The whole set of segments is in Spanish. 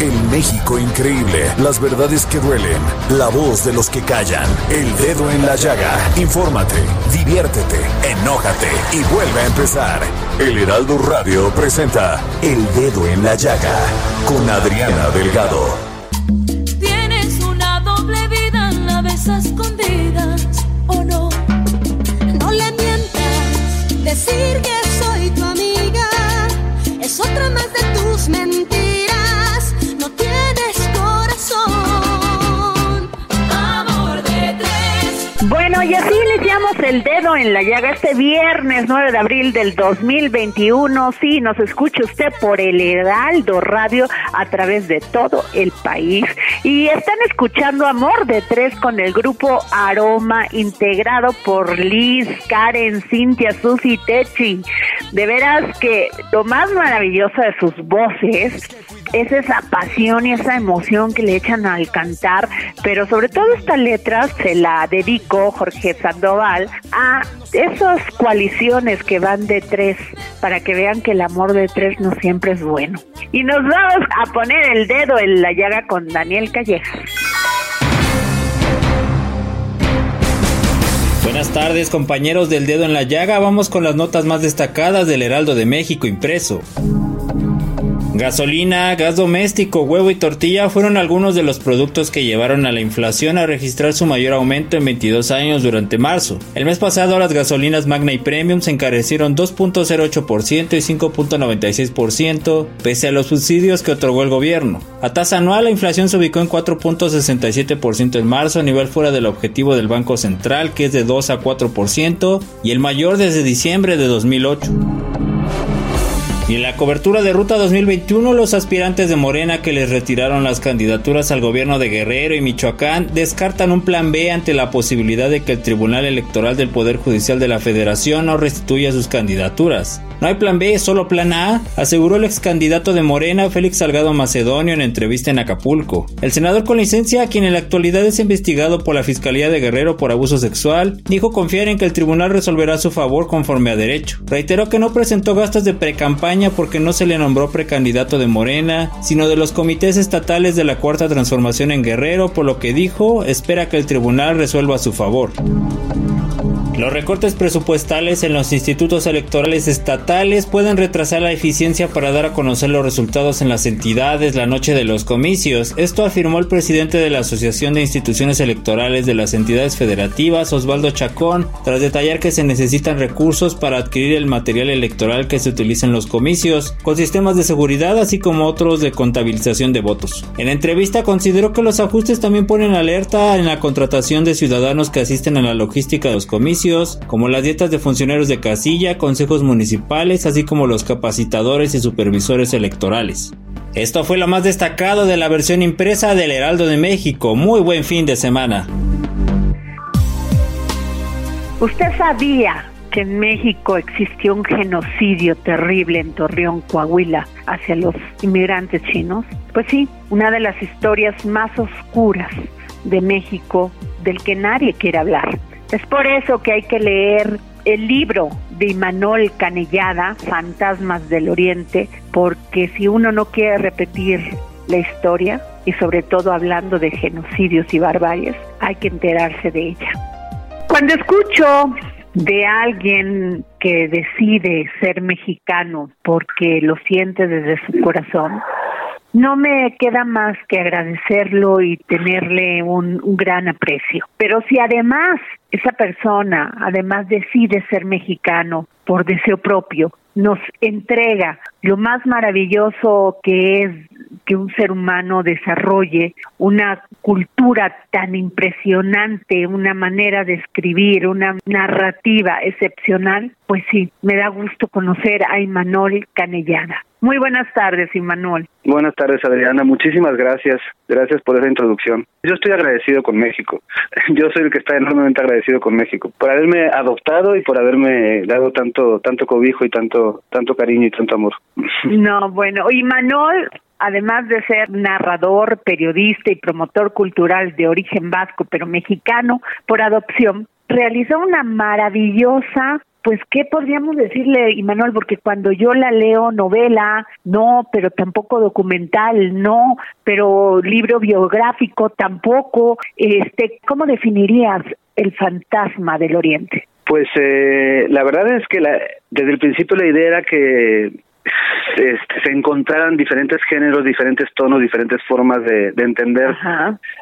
El México increíble. Las verdades que duelen. La voz de los que callan. El dedo en la llaga. Infórmate, diviértete, enójate y vuelve a empezar. El Heraldo Radio presenta El Dedo en la Llaga con Adriana Delgado. Tienes una doble vida, la ves a escondidas o no. No le mientas, decir que soy tu amiga es otra más de tus mentiras. El dedo en la llaga este viernes 9 de abril del 2021. Sí, nos escucha usted por el Heraldo Radio a través de todo el país. Y están escuchando Amor de Tres con el grupo Aroma, integrado por Liz, Karen, Cintia, Susi Techi. De veras que lo más maravilloso de sus voces es esa pasión y esa emoción que le echan al cantar, pero sobre todo esta letra se la dedico Jorge Sandoval a esas coaliciones que van de tres para que vean que el amor de tres no siempre es bueno. Y nos vamos a poner el dedo en la llaga con Daniel Calleja. Buenas tardes compañeros del dedo en la llaga, vamos con las notas más destacadas del Heraldo de México impreso. Gasolina, gas doméstico, huevo y tortilla fueron algunos de los productos que llevaron a la inflación a registrar su mayor aumento en 22 años durante marzo. El mes pasado las gasolinas Magna y Premium se encarecieron 2.08% y 5.96% pese a los subsidios que otorgó el gobierno. A tasa anual la inflación se ubicó en 4.67% en marzo a nivel fuera del objetivo del Banco Central que es de 2 a 4% y el mayor desde diciembre de 2008. Y en la cobertura de Ruta 2021, los aspirantes de Morena que les retiraron las candidaturas al gobierno de Guerrero y Michoacán descartan un plan B ante la posibilidad de que el Tribunal Electoral del Poder Judicial de la Federación no restituya sus candidaturas. No hay plan B, solo plan A, aseguró el ex candidato de Morena, Félix Salgado Macedonio, en entrevista en Acapulco. El senador con licencia, quien en la actualidad es investigado por la Fiscalía de Guerrero por abuso sexual, dijo confiar en que el tribunal resolverá su favor conforme a derecho. Reiteró que no presentó gastos de precampaña porque no se le nombró precandidato de Morena, sino de los comités estatales de la Cuarta Transformación en Guerrero, por lo que dijo espera que el tribunal resuelva a su favor. Los recortes presupuestales en los institutos electorales estatales pueden retrasar la eficiencia para dar a conocer los resultados en las entidades la noche de los comicios. Esto afirmó el presidente de la Asociación de Instituciones Electorales de las Entidades Federativas, Osvaldo Chacón, tras detallar que se necesitan recursos para adquirir el material electoral que se utiliza en los comicios, con sistemas de seguridad así como otros de contabilización de votos. En entrevista consideró que los ajustes también ponen alerta en la contratación de ciudadanos que asisten a la logística de los comicios como las dietas de funcionarios de casilla, consejos municipales, así como los capacitadores y supervisores electorales. Esto fue lo más destacado de la versión impresa del Heraldo de México. Muy buen fin de semana. ¿Usted sabía que en México existió un genocidio terrible en Torreón, Coahuila, hacia los inmigrantes chinos? Pues sí, una de las historias más oscuras de México del que nadie quiere hablar. Es por eso que hay que leer el libro de Imanol Canellada, Fantasmas del Oriente, porque si uno no quiere repetir la historia, y sobre todo hablando de genocidios y barbaries, hay que enterarse de ella. Cuando escucho de alguien que decide ser mexicano porque lo siente desde su corazón, No me queda más que agradecerlo y tenerle un, un gran aprecio. Pero si además esa persona, además decide ser mexicano por deseo propio, nos entrega lo más maravilloso que es que un ser humano desarrolle una cultura tan impresionante, una manera de escribir, una narrativa excepcional, pues sí, me da gusto conocer a Imanol Canellada. Muy buenas tardes, Imanol. Buenas tardes, Adriana. Muchísimas gracias. Gracias por esa introducción. Yo estoy agradecido con México. Yo soy el que está enormemente agradecido con México por haberme adoptado y por haberme dado tanto tanto cobijo y tanto tanto cariño y tanto amor. No, bueno, Imanol además de ser narrador, periodista y promotor cultural de origen vasco, pero mexicano por adopción, realizó una maravillosa pues, ¿qué podríamos decirle, Imanuel? Porque cuando yo la leo, novela, no, pero tampoco documental, no, pero libro biográfico, tampoco. Este, ¿Cómo definirías el fantasma del Oriente? Pues eh, la verdad es que la, desde el principio la idea era que este, se encontraran diferentes géneros, diferentes tonos, diferentes formas de, entender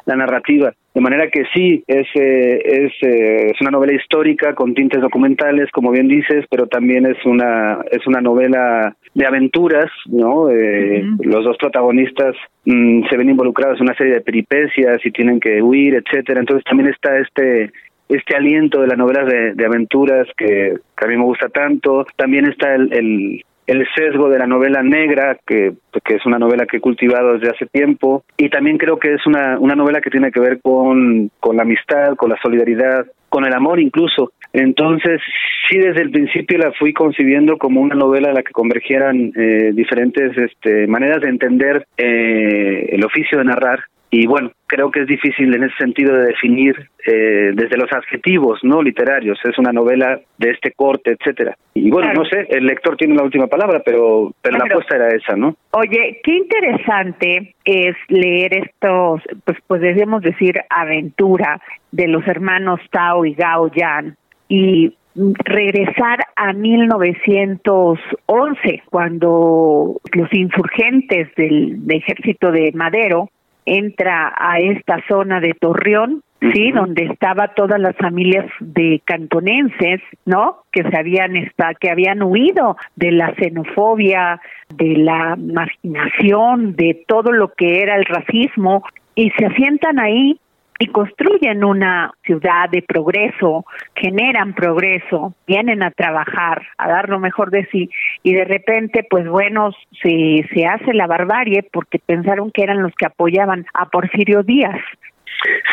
la narrativa. De manera que sí, es, eh, es, eh, es una novela histórica con tintes documentales, como bien dices, pero también es una, es una novela de aventuras, ¿no? Eh, los dos protagonistas mm, se ven involucrados en una serie de peripecias y tienen que huir, etcétera. Entonces también está este este aliento de las novelas de, de aventuras que, que, a mí me gusta tanto. También está el, el, el sesgo de la novela negra, que, que, es una novela que he cultivado desde hace tiempo, y también creo que es una, una novela que tiene que ver con, con la amistad, con la solidaridad, con el amor incluso. Entonces, sí, desde el principio la fui concibiendo como una novela en la que convergieran eh, diferentes este, maneras de entender eh, el oficio de narrar y bueno, creo que es difícil en ese sentido de definir eh, desde los adjetivos no literarios. Es una novela de este corte, etcétera. Y bueno, no sé, el lector tiene la última palabra, pero, pero la apuesta era esa, ¿no? Oye, qué interesante es leer estos, pues podríamos decir, aventura de los hermanos Tao y Gao Yan y regresar a 1911, cuando los insurgentes del ejército de Madero entra a esta zona de Torreón, sí, donde estaba todas las familias de cantonenses, ¿no? Que se habían está, que habían huido de la xenofobia, de la marginación, de todo lo que era el racismo y se asientan ahí y construyen una ciudad de progreso, generan progreso, vienen a trabajar, a dar lo mejor de sí y de repente, pues bueno, se, se hace la barbarie porque pensaron que eran los que apoyaban a Porfirio Díaz.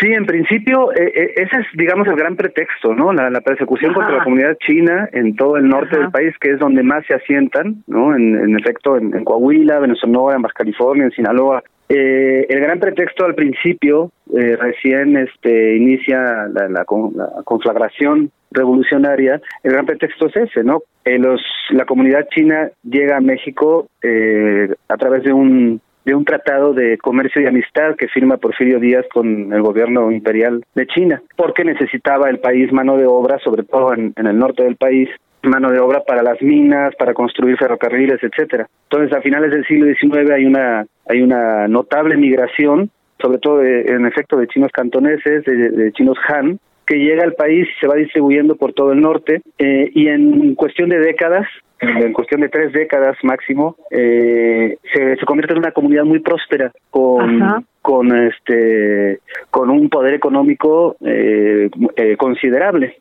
Sí, en principio eh, eh, ese es, digamos, el gran pretexto, ¿no? La, persecución contra la comunidad china en todo el norte del país, que es donde más se asientan, ¿no? En, efecto, en, en Coahuila, Venezuela, en Baja California, en Sinaloa, eh, el gran pretexto al principio, eh, recién este, inicia la, la, conflagración revolucionaria, el gran pretexto es ese, ¿no? Eh, los, la comunidad china llega a México eh, a través de un de un tratado de comercio y amistad que firma Porfirio Díaz con el gobierno imperial de China, porque necesitaba el país mano de obra, sobre todo en el norte del país, mano de obra para las minas, para construir ferrocarriles, etcétera. Entonces, a finales del siglo XIX hay una hay una notable migración, sobre todo en efecto de chinos cantoneses, de, chinos Han, que llega al país y se va distribuyendo por todo el norte eh, y en cuestión de décadas en cuestión de tres décadas máximo, eh, se, se, convierte en una comunidad muy próspera con, con este con un poder económico eh, eh, considerable.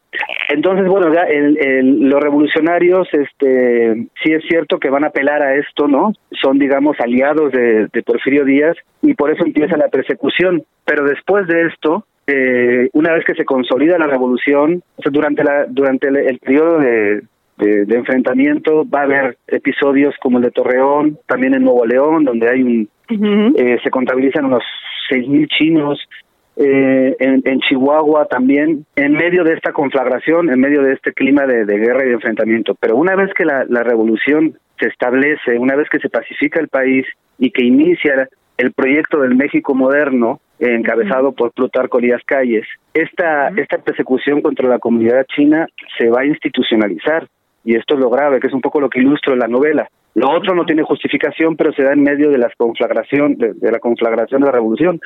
Entonces, bueno, ya el, los revolucionarios, este, sí es cierto que van a apelar a esto, ¿no? Son, digamos, aliados de, de Porfirio Díaz y por eso empieza la persecución. Pero después de esto, eh, una vez que se consolida la revolución, durante la durante el periodo de, de, enfrentamiento. Va a haber episodios como el de Torreón, también en Nuevo León, donde hay un eh, se contabilizan unos seis mil chinos. Eh, en, en, Chihuahua también, en medio de esta conflagración, en medio de este clima de, guerra y de enfrentamiento. Pero una vez que la, la revolución se establece, una vez que se pacifica el país y que inicia el proyecto del México moderno, encabezado por Plutarco Díaz Calles, esta, esta persecución contra la comunidad china se va a institucionalizar y esto es lo grave, que es un poco lo que ilustro en la novela. Lo otro no tiene justificación, pero se da en medio de la conflagración de, de la conflagración de la revolución.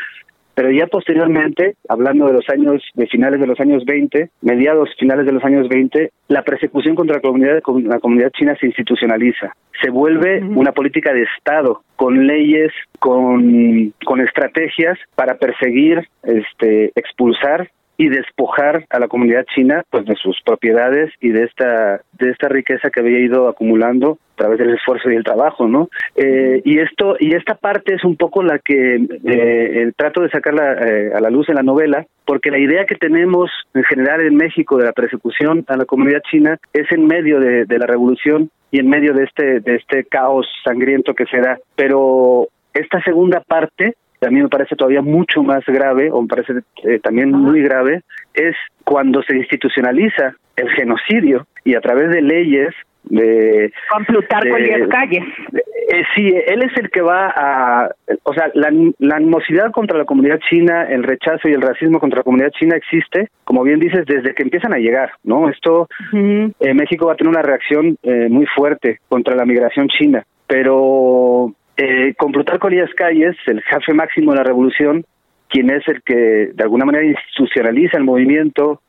Pero ya posteriormente, hablando de los años, de finales de los años 20, mediados finales de los años 20, la persecución contra la comunidad, la comunidad china se institucionaliza. Se vuelve una política de Estado, con leyes, con, con estrategias para perseguir, este, expulsar y despojar a la comunidad china pues de sus propiedades y de esta de esta riqueza que había ido acumulando a través del esfuerzo y el trabajo no eh, y esto y esta parte es un poco la que eh, trato de sacarla eh, a la luz en la novela porque la idea que tenemos en general en México de la persecución a la comunidad china es en medio de, de la revolución y en medio de este de este caos sangriento que se da. Pero esta segunda parte a mí me parece todavía mucho más grave, o me parece eh, también muy grave, es cuando se institucionaliza el genocidio y a través de leyes de con Plutarco Elías Calles eh, sí él es el que va a o sea la, la animosidad contra la comunidad china el rechazo y el racismo contra la comunidad china existe como bien dices desde que empiezan a llegar no esto eh, México va a tener una reacción eh, muy fuerte contra la migración china pero eh, con Plutarco Elías Calles, el jefe máximo de la revolución, quien es el que de alguna manera institucionaliza el movimiento,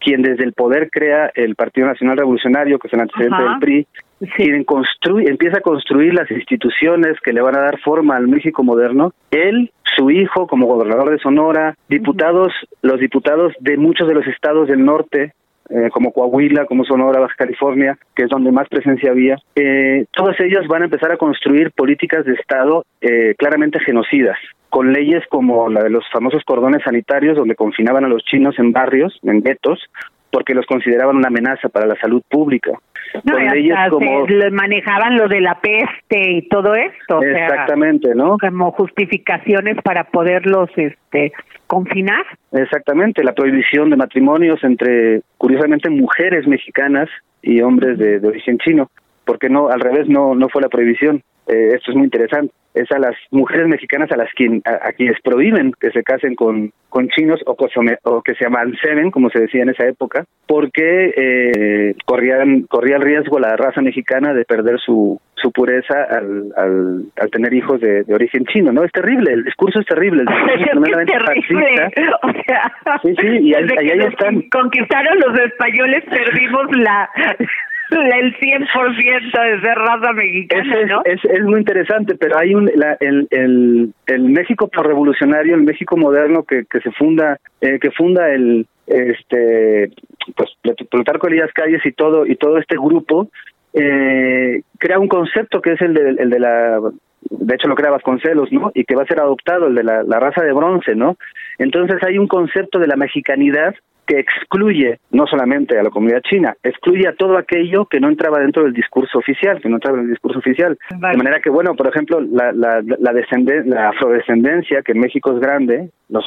quien desde el poder crea el Partido Nacional Revolucionario, que es el antecedente Ajá. del PRI, quien construye, empieza a construir las instituciones que le van a dar forma al México moderno. Él, su hijo como gobernador de Sonora, diputados, los diputados de muchos de los estados del norte, eh, como Coahuila, como Sonora, Baja California, que es donde más presencia había, eh, todas ellas van a empezar a construir políticas de Estado eh, claramente genocidas, con leyes como la de los famosos cordones sanitarios, donde confinaban a los chinos en barrios, en guetos, porque los consideraban una amenaza para la salud pública. No, con leyes como... se manejaban lo de la peste y todo esto, o sea, Exactamente, ¿no? como justificaciones para poderlos este confinar. Exactamente, la prohibición de matrimonios entre, curiosamente, mujeres mexicanas y hombres de, de origen chino, porque no, al revés, no, no fue la prohibición. Eh, esto es muy interesante. Es a las mujeres mexicanas a las quien, a, a quienes prohíben que se casen con, con chinos o, que se- o que se amanceben, como se decía en esa época, porque eh, corrían, corría el riesgo la raza mexicana de perder su, su pureza al, al, al tener hijos de, de origen chino, ¿no? Es terrible, el discurso es terrible. El discurso Es terrible. fascista. O sea, Sí, sí, y ahí- desde ahí que ahí están. conquistaron los españoles perdimos la- el 100% de ser raza mexicana, es, ¿no? es, es muy interesante, pero hay un la- el, el, el México revolucionario, el México moderno que, que se funda, eh, que funda el este pues Plutarco Elías Calles y todo y todo este grupo eh, crea un concepto que es el de, el de la de hecho lo crea Vasconcelos, ¿no? Y que va a ser adoptado, el de la, la raza de bronce, ¿no? Entonces hay un concepto de la mexicanidad que excluye no solamente a la comunidad china, excluye a todo aquello que no entraba dentro del discurso oficial, que no entraba en el discurso oficial. Vale. De manera que, bueno, por ejemplo, la, la, la, descenden- la afrodescendencia, que en México es grande, los,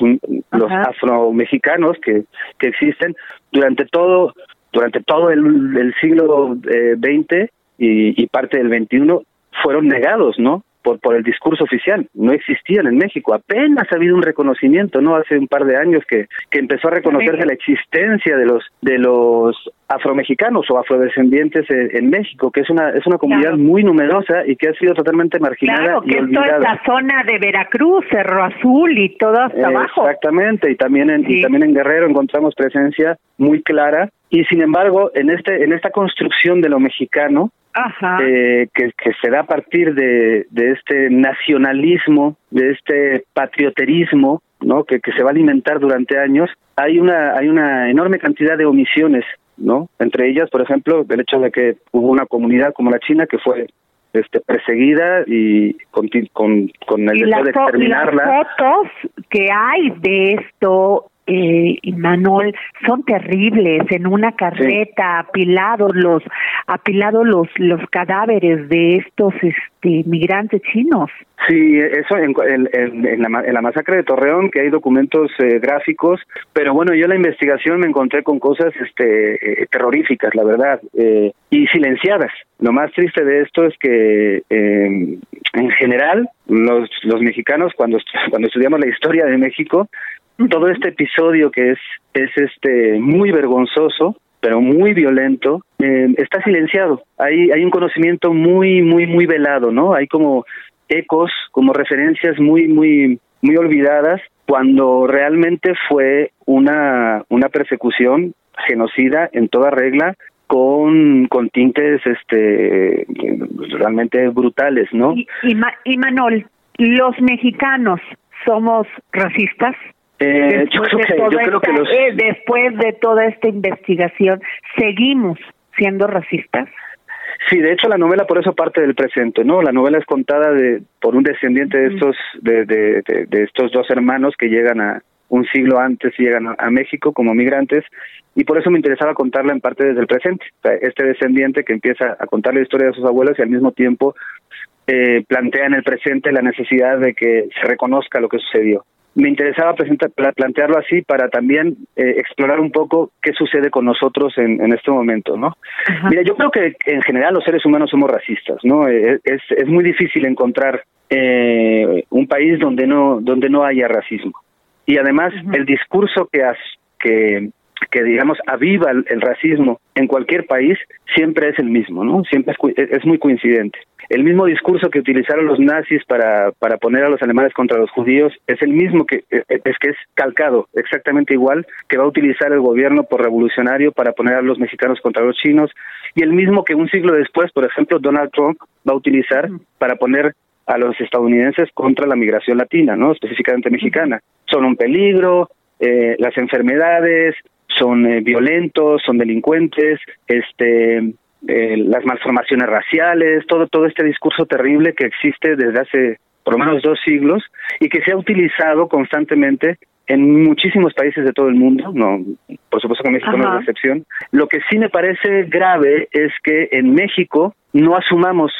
los afromexicanos que, que existen, durante todo, durante todo el, el siglo eh, XX y, y parte del XXI, fueron negados, ¿no? Por, por el discurso oficial, no existían en México. Apenas ha habido un reconocimiento, ¿no? Hace un par de años que, que empezó a reconocerse la existencia de los de los afromexicanos o afrodescendientes en, en México, que es una es una comunidad Claro. muy numerosa y que ha sido totalmente marginada Claro, y que es toda olvidada. esta zona de Veracruz, Cerro Azul y todo hasta abajo. Exactamente, y también en, y también en Guerrero encontramos presencia muy clara y sin embargo en este en esta construcción de lo mexicano Ajá. eh, que, que se da a partir de, de este nacionalismo, de este patrioterismo, ¿no? Que, que se va a alimentar durante años, hay una hay una enorme cantidad de omisiones, ¿no? Entre ellas, por ejemplo, el hecho de que hubo una comunidad como la China que fue este perseguida y con con, con el y deseo de exterminarla. las fotos que hay de esto, eh, Imanol, son terribles. En una carreta, apilados los, apilados los, los cadáveres de estos, este, migrantes chinos. Sí, eso en, en, en- la, en la masacre de Torreón, que hay documentos eh, gráficos, pero bueno, yo en la investigación me encontré con cosas este, eh, terroríficas, la verdad, eh, y silenciadas. Lo más triste de esto es que eh, en general los, los mexicanos, cuando, cuando estudiamos la historia de México, todo este episodio que es, es este muy vergonzoso, pero muy violento, eh, está silenciado. Hay, hay un conocimiento muy, muy, muy velado, ¿no? Hay como ecos, como referencias muy, muy, muy olvidadas, cuando realmente fue una, una persecución genocida en toda regla con, con tintes este realmente brutales, ¿no? Y, y, y Manol, los mexicanos somos racistas. Eh, yo creo que, yo creo que los... eh, después de toda esta investigación, ¿seguimos siendo racistas? Sí, de hecho la novela por eso parte del presente, ¿no? La novela es contada de por un descendiente de estos de, de, de, de estos dos hermanos que llegan a un siglo antes y llegan a, a, México como migrantes y por eso me interesaba contarla en parte desde el presente. O sea, este descendiente que empieza a contar la historia de sus abuelos y al mismo tiempo eh, plantea en el presente la necesidad de que se reconozca lo que sucedió me interesaba presentar, plantearlo así para también eh, explorar un poco qué sucede con nosotros en, en este momento, ¿no? Ajá. Mira, yo creo que en general los seres humanos somos racistas, ¿no? Eh, es, es muy difícil encontrar eh, un país donde no donde no haya racismo y además el discurso que has, que que digamos aviva el, el, racismo en cualquier país siempre es el mismo, ¿no? Siempre es, es muy coincidente. El mismo discurso que utilizaron los nazis para, para poner a los alemanes contra los judíos es el mismo que es que es calcado, exactamente igual que va a utilizar el gobierno por revolucionario para poner a los mexicanos contra los chinos y el mismo que un siglo después, por ejemplo, Donald Trump va a utilizar para poner a los estadounidenses contra la migración latina, ¿no? Específicamente mexicana. Son un peligro, eh, las enfermedades, son eh, violentos, son delincuentes, este, eh, las malformaciones raciales, todo todo este discurso terrible que existe desde hace por lo menos dos siglos y que se ha utilizado constantemente en muchísimos países de todo el mundo, no, por supuesto que México Ajá. no es la excepción. Lo que sí me parece grave es que en México no asumamos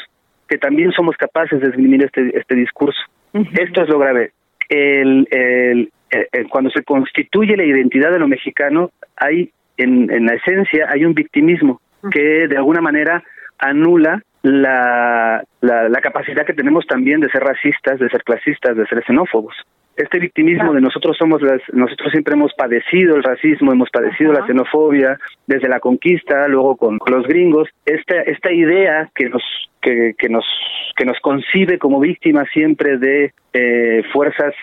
que también somos capaces de esgrimir este este discurso. Uh -huh. Esto es lo grave. El, el, el, cuando se constituye la identidad de lo mexicano, hay en, en la esencia hay un victimismo que de alguna manera anula la, la, la, capacidad que tenemos también de ser racistas, de ser clasistas, de ser xenófobos. Este victimismo de nosotros somos las, nosotros siempre hemos padecido el racismo, hemos padecido Ajá. la xenofobia desde la conquista, luego con, con los gringos. Esta, esta idea que nos que, que nos que nos concibe como víctimas siempre de eh, fuerzas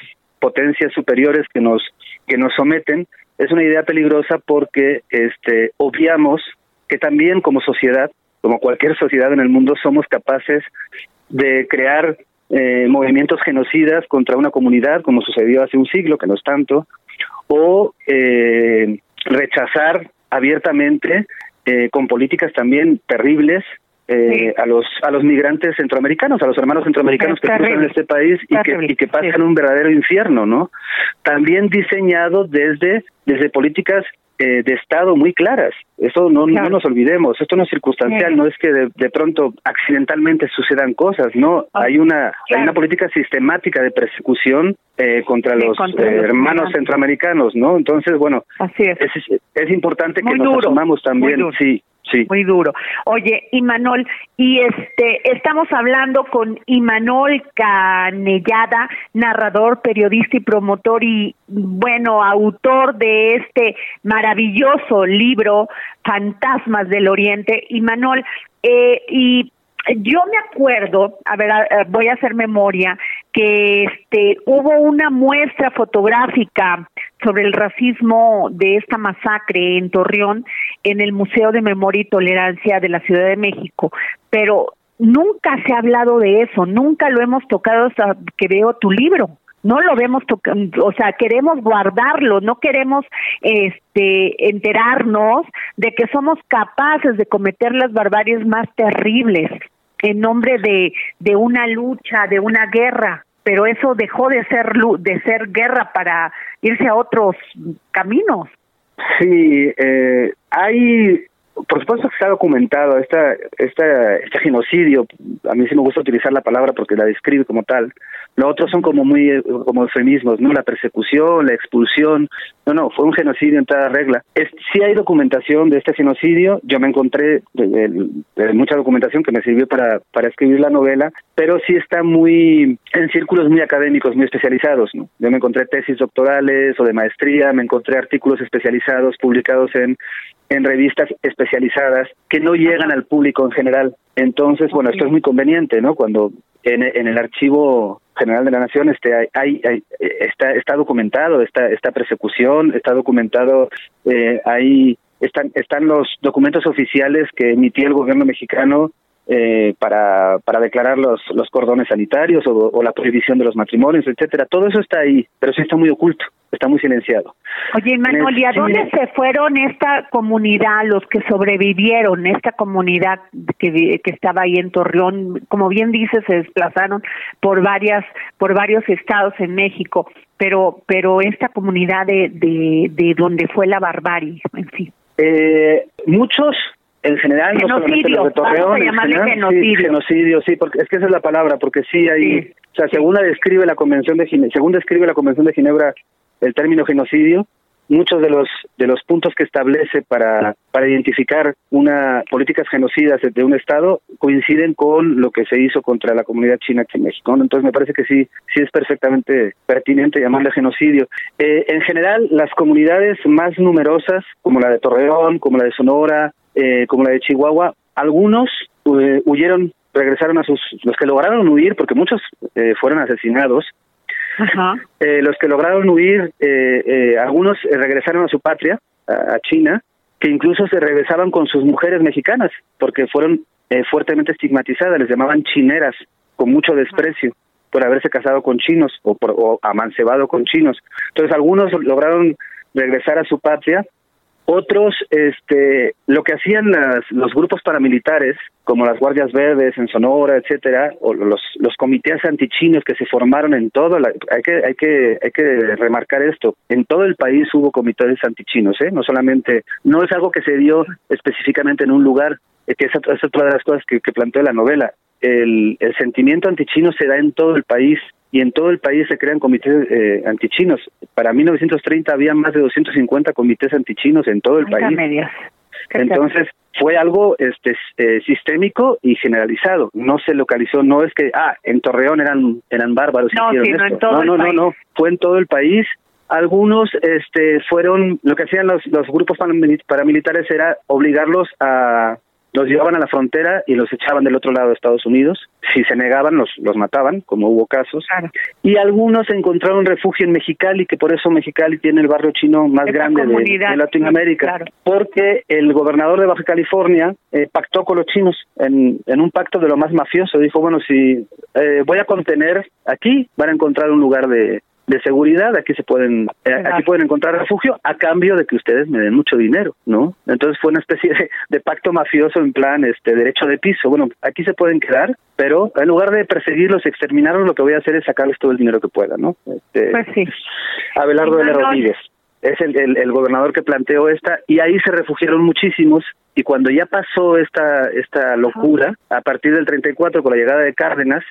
potencias superiores que nos que nos someten es una idea peligrosa porque este obviamos que también como sociedad como cualquier sociedad en el mundo somos capaces de crear eh, movimientos genocidas contra una comunidad como sucedió hace un siglo que no es tanto o eh, rechazar abiertamente eh, con políticas también terribles eh, sí. a los a los migrantes centroamericanos, a los hermanos centroamericanos que cruzan en este país y que, y que pasan sí. un verdadero infierno, ¿no? También diseñado desde desde políticas eh, de Estado muy claras. Eso no, claro. no nos olvidemos. Esto no es circunstancial, sí. no es que de, de, pronto accidentalmente sucedan cosas, no. Ah, hay una claro. hay una política sistemática de persecución eh, contra, sí, los, contra eh, los hermanos centroamericanos, ¿no? Entonces, bueno, Así es. Es, es importante muy que nos duro, asumamos también, sí. Sí. Muy duro. Oye, Imanol, y este, estamos hablando con Imanol Canellada, narrador, periodista y promotor y, bueno, autor de este maravilloso libro, Fantasmas del Oriente. Imanol, eh, y yo me acuerdo, a ver, voy a hacer memoria, que este hubo una muestra fotográfica sobre el racismo de esta masacre en Torreón en el Museo de Memoria y Tolerancia de la Ciudad de México, pero nunca se ha hablado de eso, nunca lo hemos tocado hasta que veo tu libro. No lo vemos o sea queremos guardarlo no queremos este enterarnos de que somos capaces de cometer las barbaries más terribles en nombre de de una lucha de una guerra pero eso dejó de ser de ser guerra para irse a otros caminos. Sí eh, hay por supuesto que está documentado esta, esta, este genocidio, a mí sí me gusta utilizar la palabra porque la describe como tal, Lo otro son como muy eh, como eufemismos, ¿no? La persecución, la expulsión. No, no, fue un genocidio en toda regla. Es, sí hay documentación de este genocidio. Yo me encontré de, mucha documentación que me sirvió para, para escribir la novela, pero sí está muy en círculos muy académicos, muy especializados, ¿no? Yo me encontré tesis doctorales o de maestría, me encontré artículos especializados publicados en en revistas especializadas que no llegan al público en general. Entonces, bueno, esto es muy conveniente, ¿no? Cuando en, en el archivo general de la nación este hay, hay, está está documentado esta esta persecución está documentado eh, ahí están están los documentos oficiales que emitía el gobierno mexicano eh, para, para declarar los, los cordones sanitarios o, la prohibición de los matrimonios, etcétera. Todo eso está ahí, pero sí está muy oculto, está muy silenciado. Oye, Manuel, ¿y a dónde se fueron esta comunidad, los que sobrevivieron, esta comunidad que, que estaba ahí en Torreón? Como bien dices, se desplazaron por varias, por varios estados en México, pero, pero esta comunidad de, de, de donde fue la barbarie, en fin. Eh, muchos en general, no solamente los de Torreón, genocidio. Sí, genocidio, sí, porque es que esa es la palabra, porque sí hay, o sea, según describe la Convención de Ginebra, según describe la Convención de Ginebra el término genocidio, muchos de los de los puntos que establece para para identificar una políticas genocidas de un estado coinciden con lo que se hizo contra la comunidad china aquí en México entonces me parece que sí sí es perfectamente pertinente llamarle genocidio. Eh, en general las comunidades más numerosas como la de Torreón como la de Sonora eh, como la de Chihuahua, algunos eh, huyeron, regresaron a sus, los que lograron huir, porque muchos eh, fueron asesinados, los que lograron huir, algunos regresaron a su patria, a, China, que incluso se regresaban con sus mujeres mexicanas, porque fueron fuertemente estigmatizadas, les llamaban chineras, con mucho desprecio por haberse casado con chinos o, por, o amancebado con chinos. Entonces algunos lograron regresar a su patria otros, este, lo que hacían las, los grupos paramilitares, como las Guardias Verdes en Sonora, etcétera, o los, los comités antichinos que se formaron en todo, la, hay que, hay que, hay que remarcar esto, en todo el país hubo comités antichinos, ¿eh? no solamente, no es algo que se dio específicamente en un lugar, eh, que es, es otra de las cosas que, planteó la novela, el, el sentimiento antichino se da en todo el país, y en todo el país se crean comités eh, antichinos. Para 1930 había más de 250 comités antichinos en todo el país. Entonces fue algo este eh, sistémico y generalizado. No se localizó, no es que ah en Torreón eran eran bárbaros no, no, no, no, no, fue en todo el país. Algunos este fueron lo que hacían los los grupos paramilitares era obligarlos a los llevaban a la frontera y los echaban del otro lado de Estados Unidos. Si se negaban, los, los mataban, como hubo casos. Y algunos encontraron refugio en Mexicali, que por eso Mexicali tiene el barrio chino más grande de, Latinoamérica. Porque el gobernador de Baja California eh, pactó con los chinos en, en un pacto de lo más mafioso. Dijo, bueno, si eh, voy a contener aquí, van a encontrar un lugar de, de seguridad, aquí se pueden, eh, aquí pueden encontrar refugio a cambio de que ustedes me den mucho dinero, ¿no? Entonces fue una especie de, pacto mafioso en plan este derecho de piso. Bueno, aquí se pueden quedar, pero en lugar de perseguirlos, exterminarlos, lo que voy a hacer es sacarles todo el dinero que pueda, ¿no? Este, pues sí. Abelardo de Rodríguez es el, el, el, gobernador que planteó esta y ahí se refugiaron muchísimos y cuando ya pasó esta esta locura a partir del 34 con la llegada de Cárdenas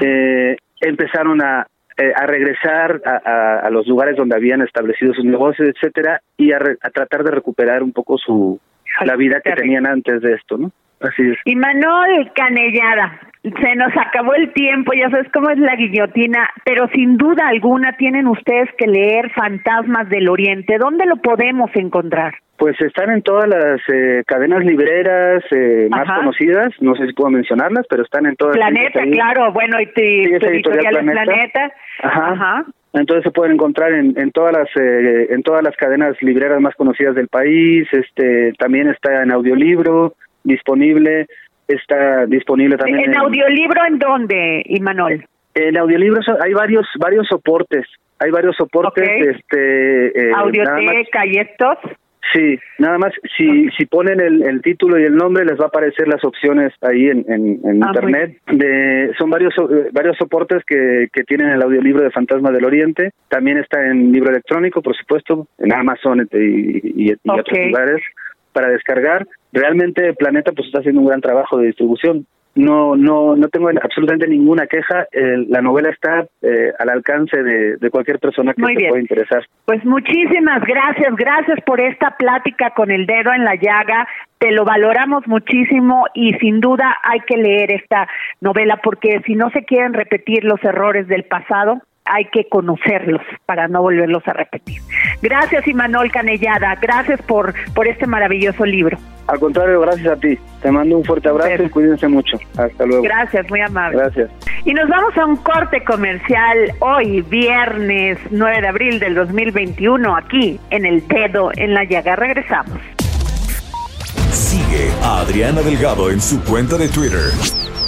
eh, empezaron a, eh, a regresar a, a, los lugares donde habían establecido sus negocios, etcétera, y a, a tratar de recuperar un poco su la vida que tenían antes de esto, ¿no? Así es. Y Manuel Canellada, se nos acabó el tiempo, ya sabes cómo es la guillotina, pero sin duda alguna tienen ustedes que leer Fantasmas del Oriente. ¿Dónde lo podemos encontrar? Pues están en todas las eh, cadenas libreras eh, más conocidas, no sé si puedo mencionarlas, pero están en todas. Planeta, claro, bueno, y tu, editorial, Planeta. Ajá. Entonces se pueden encontrar en, en todas las eh, en todas las cadenas libreras más conocidas del país. Este también está en audiolibro disponible. Está disponible también. ¿En, audiolibro en dónde, Imanol? En audiolibro hay varios varios soportes. Hay varios soportes. Este. Audioteca y estos. Sí, nada más, si, si ponen el, el, título y el nombre les va a aparecer las opciones ahí en, en, ah, internet. De, son varios eh, varios soportes que, que tienen el audiolibro de Fantasma del Oriente. También está en libro electrónico, por supuesto, en Amazon y, y, otros lugares para descargar. Realmente Planeta pues está haciendo un gran trabajo de distribución no no no tengo absolutamente ninguna queja. la novela está eh, al alcance de, cualquier persona que se pueda interesar. Pues muchísimas gracias, gracias por esta plática con el dedo en la llaga. Te lo valoramos muchísimo y sin duda hay que leer esta novela porque si no se quieren repetir los errores del pasado, hay que conocerlos para no volverlos a repetir. Gracias, Imanol Canellada. Gracias por, por este maravilloso libro. Al contrario, gracias a ti. Te mando un fuerte abrazo y cuídense mucho. Hasta luego. Gracias, muy amable. Gracias. Y nos vamos a un corte comercial hoy, viernes 9 de abril del 2021, aquí en El Dedo en la Llaga. Regresamos. Sigue a Adriana Delgado en su cuenta de Twitter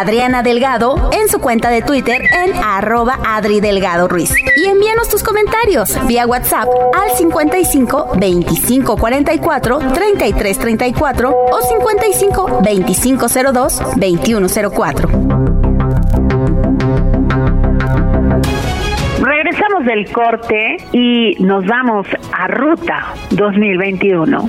Adriana Delgado en su cuenta de Twitter en arroba Adri Delgado Ruiz. Y envíanos tus comentarios vía WhatsApp al 55 25 44 33 34 o 55 25 02 21 04. Regresamos del corte y nos vamos a Ruta 2021.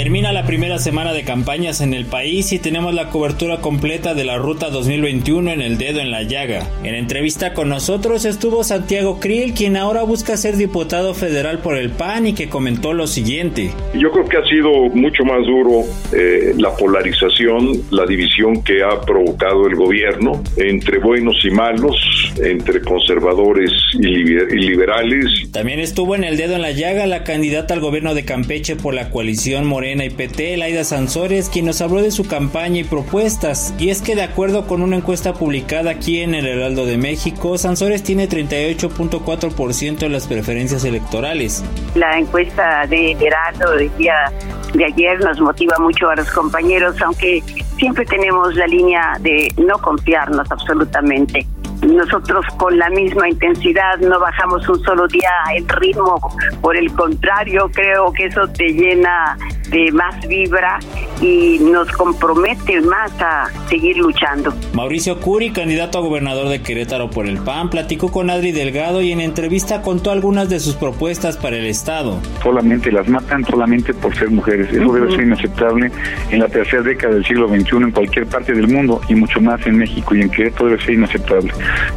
Termina la primera semana de campañas en el país y tenemos la cobertura completa de la Ruta 2021 en el dedo en la llaga. En entrevista con nosotros estuvo Santiago Kriel, quien ahora busca ser diputado federal por el PAN y que comentó lo siguiente. Yo creo que ha sido mucho más duro eh, la polarización, la división que ha provocado el gobierno entre buenos y malos, entre conservadores y liberales. También estuvo en el dedo en la llaga la candidata al gobierno de Campeche por la coalición Morena y PT, Laida Sansores, quien nos habló de su campaña y propuestas. Y es que de acuerdo con una encuesta publicada aquí en el Heraldo de México, Sansores tiene 38.4% de las preferencias electorales. La encuesta de Heraldo del día de ayer nos motiva mucho a los compañeros, aunque siempre tenemos la línea de no confiarnos absolutamente. Nosotros con la misma intensidad no bajamos un solo día el ritmo, por el contrario, creo que eso te llena de más vibra y nos compromete más a seguir luchando. Mauricio Curi, candidato a gobernador de Querétaro por el PAN, platicó con Adri Delgado y en entrevista contó algunas de sus propuestas para el Estado. Solamente las matan solamente por ser mujeres. Eso debe ser inaceptable en la tercera década del siglo XXI en cualquier parte del mundo y mucho más en México y en Querétaro debe ser inaceptable.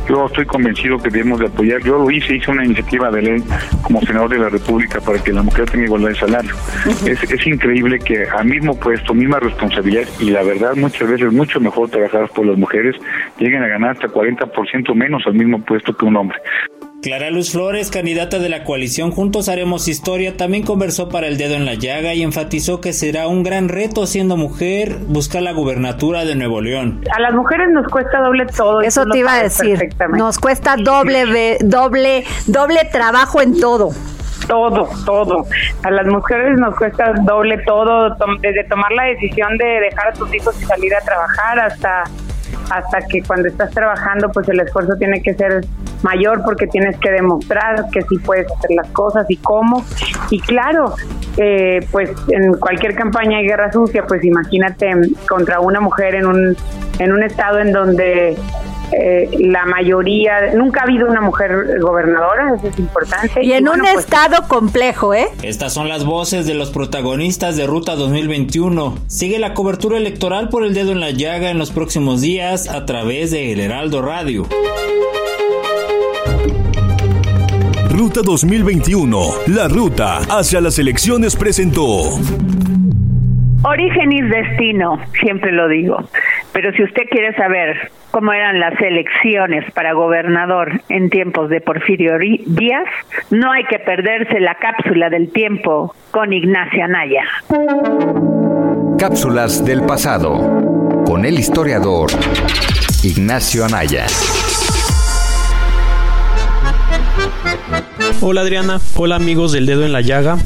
Yo estoy convencido que debemos de apoyar. Yo lo hice, hice una iniciativa de ley como senador de la República para que la mujer tenga igualdad de salario. es, es increíble que al mismo puesto, misma responsabilidad y la verdad muchas veces es mucho mejor trabajar por las mujeres, lleguen a ganar hasta 40% menos al mismo puesto que un hombre. Clara Luz Flores, candidata de la coalición Juntos Haremos Historia, también conversó para el dedo en la llaga y enfatizó que será un gran reto siendo mujer buscar la gubernatura de Nuevo León. A las mujeres nos cuesta doble todo. Eso te iba a decir. Nos cuesta doble, doble, doble trabajo en todo todo, todo. A las mujeres nos cuesta doble todo, desde tomar la decisión de dejar a tus hijos y salir a trabajar hasta hasta que cuando estás trabajando pues el esfuerzo tiene que ser mayor porque tienes que demostrar que sí puedes hacer las cosas y cómo. Y claro, eh, pues en cualquier campaña de guerra sucia, pues imagínate contra una mujer en un, en un estado en donde eh, la mayoría, nunca ha habido una mujer gobernadora, eso es importante. Y en un pues, estado complejo, ¿eh? Estas son las voces de los protagonistas de Ruta 2021. Sigue la cobertura electoral por el dedo en la llaga en los próximos días a través de El Heraldo Radio. Ruta 2021, la ruta hacia las elecciones presentó. Origen y destino, siempre lo digo. Pero si usted quiere saber cómo eran las elecciones para gobernador en tiempos de Porfirio Díaz, no hay que perderse la cápsula del tiempo con Ignacio Anaya. Cápsulas del pasado con el historiador Ignacio Anaya. Hola Adriana, hola amigos del dedo en la llaga.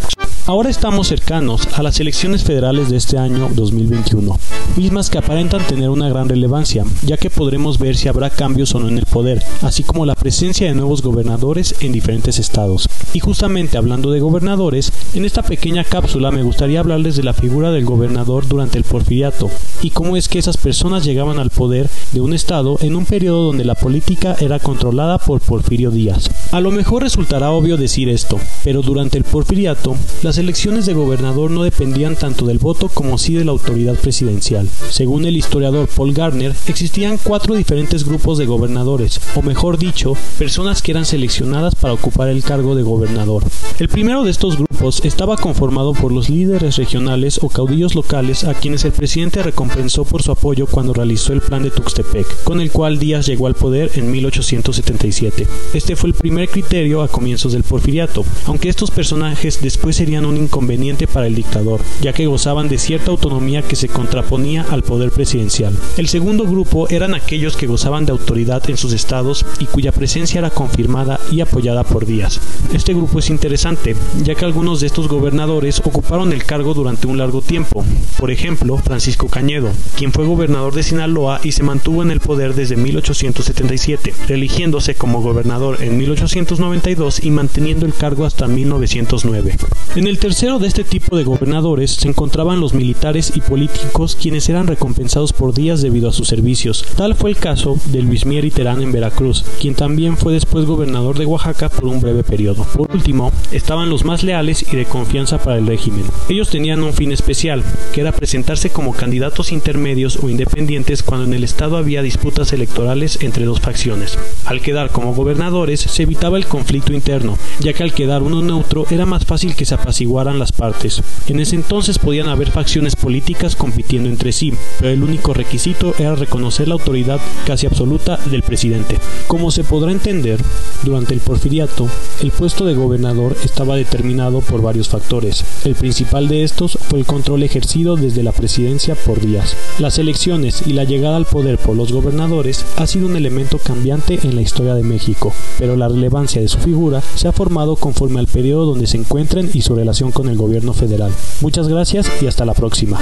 Ahora estamos cercanos a las elecciones federales de este año 2021, mismas que aparentan tener una gran relevancia, ya que podremos ver si habrá cambios o no en el poder, así como la presencia de nuevos gobernadores en diferentes estados. Y justamente hablando de gobernadores, en esta pequeña cápsula me gustaría hablarles de la figura del gobernador durante el porfiriato y cómo es que esas personas llegaban al poder de un estado en un periodo donde la política era controlada por Porfirio Díaz. A lo mejor resultará obvio decir esto, pero durante el porfiriato, las elecciones de gobernador no dependían tanto del voto como sí de la autoridad presidencial. Según el historiador Paul Garner, existían cuatro diferentes grupos de gobernadores, o mejor dicho, personas que eran seleccionadas para ocupar el cargo de gobernador. El primero de estos grupos estaba conformado por los líderes regionales o caudillos locales a quienes el presidente recompensó por su apoyo cuando realizó el plan de Tuxtepec, con el cual Díaz llegó al poder en 1877. Este fue el primer criterio a comienzos del porfiriato, aunque estos personajes después serían un inconveniente para el dictador, ya que gozaban de cierta autonomía que se contraponía al poder presidencial. El segundo grupo eran aquellos que gozaban de autoridad en sus estados y cuya presencia era confirmada y apoyada por Díaz. Este grupo es interesante, ya que algunos de estos gobernadores ocuparon el cargo durante un largo tiempo. Por ejemplo, Francisco Cañedo, quien fue gobernador de Sinaloa y se mantuvo en el poder desde 1877, eligiéndose como gobernador en 1892 y manteniendo el cargo hasta 1909. En el tercero de este tipo de gobernadores se encontraban los militares y políticos quienes eran recompensados por días debido a sus servicios. Tal fue el caso de Luis Mier y Terán en Veracruz, quien también fue después gobernador de Oaxaca por un breve periodo. Por último, estaban los más leales y de confianza para el régimen. Ellos tenían un fin especial, que era presentarse como candidatos intermedios o independientes cuando en el estado había disputas electorales entre dos facciones. Al quedar como gobernadores se evitaba el conflicto interno, ya que al quedar uno neutro era más fácil que se apaciguaran las partes. En ese entonces podían haber facciones políticas compitiendo entre sí, pero el único requisito era reconocer la autoridad casi absoluta del presidente. Como se podrá entender, durante el porfiriato, el puesto de gobernador estaba determinado por varios factores. El principal de estos fue el control ejercido desde la presidencia por Díaz. Las elecciones y la llegada al poder por los gobernadores ha sido un elemento cambiante en la historia de México, pero la relevancia de su figura se ha formado conforme al periodo donde se encuentren y su relación con el gobierno federal. Muchas gracias y hasta la próxima.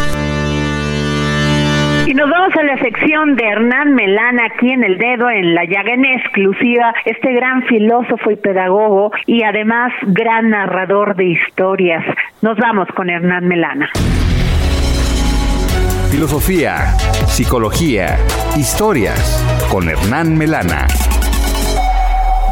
Y nos vamos a la sección de Hernán Melana aquí en el dedo, en la llaga en exclusiva, este gran filósofo y pedagogo y además gran narrador de historias. Nos vamos con Hernán Melana. Filosofía, psicología, historias con Hernán Melana.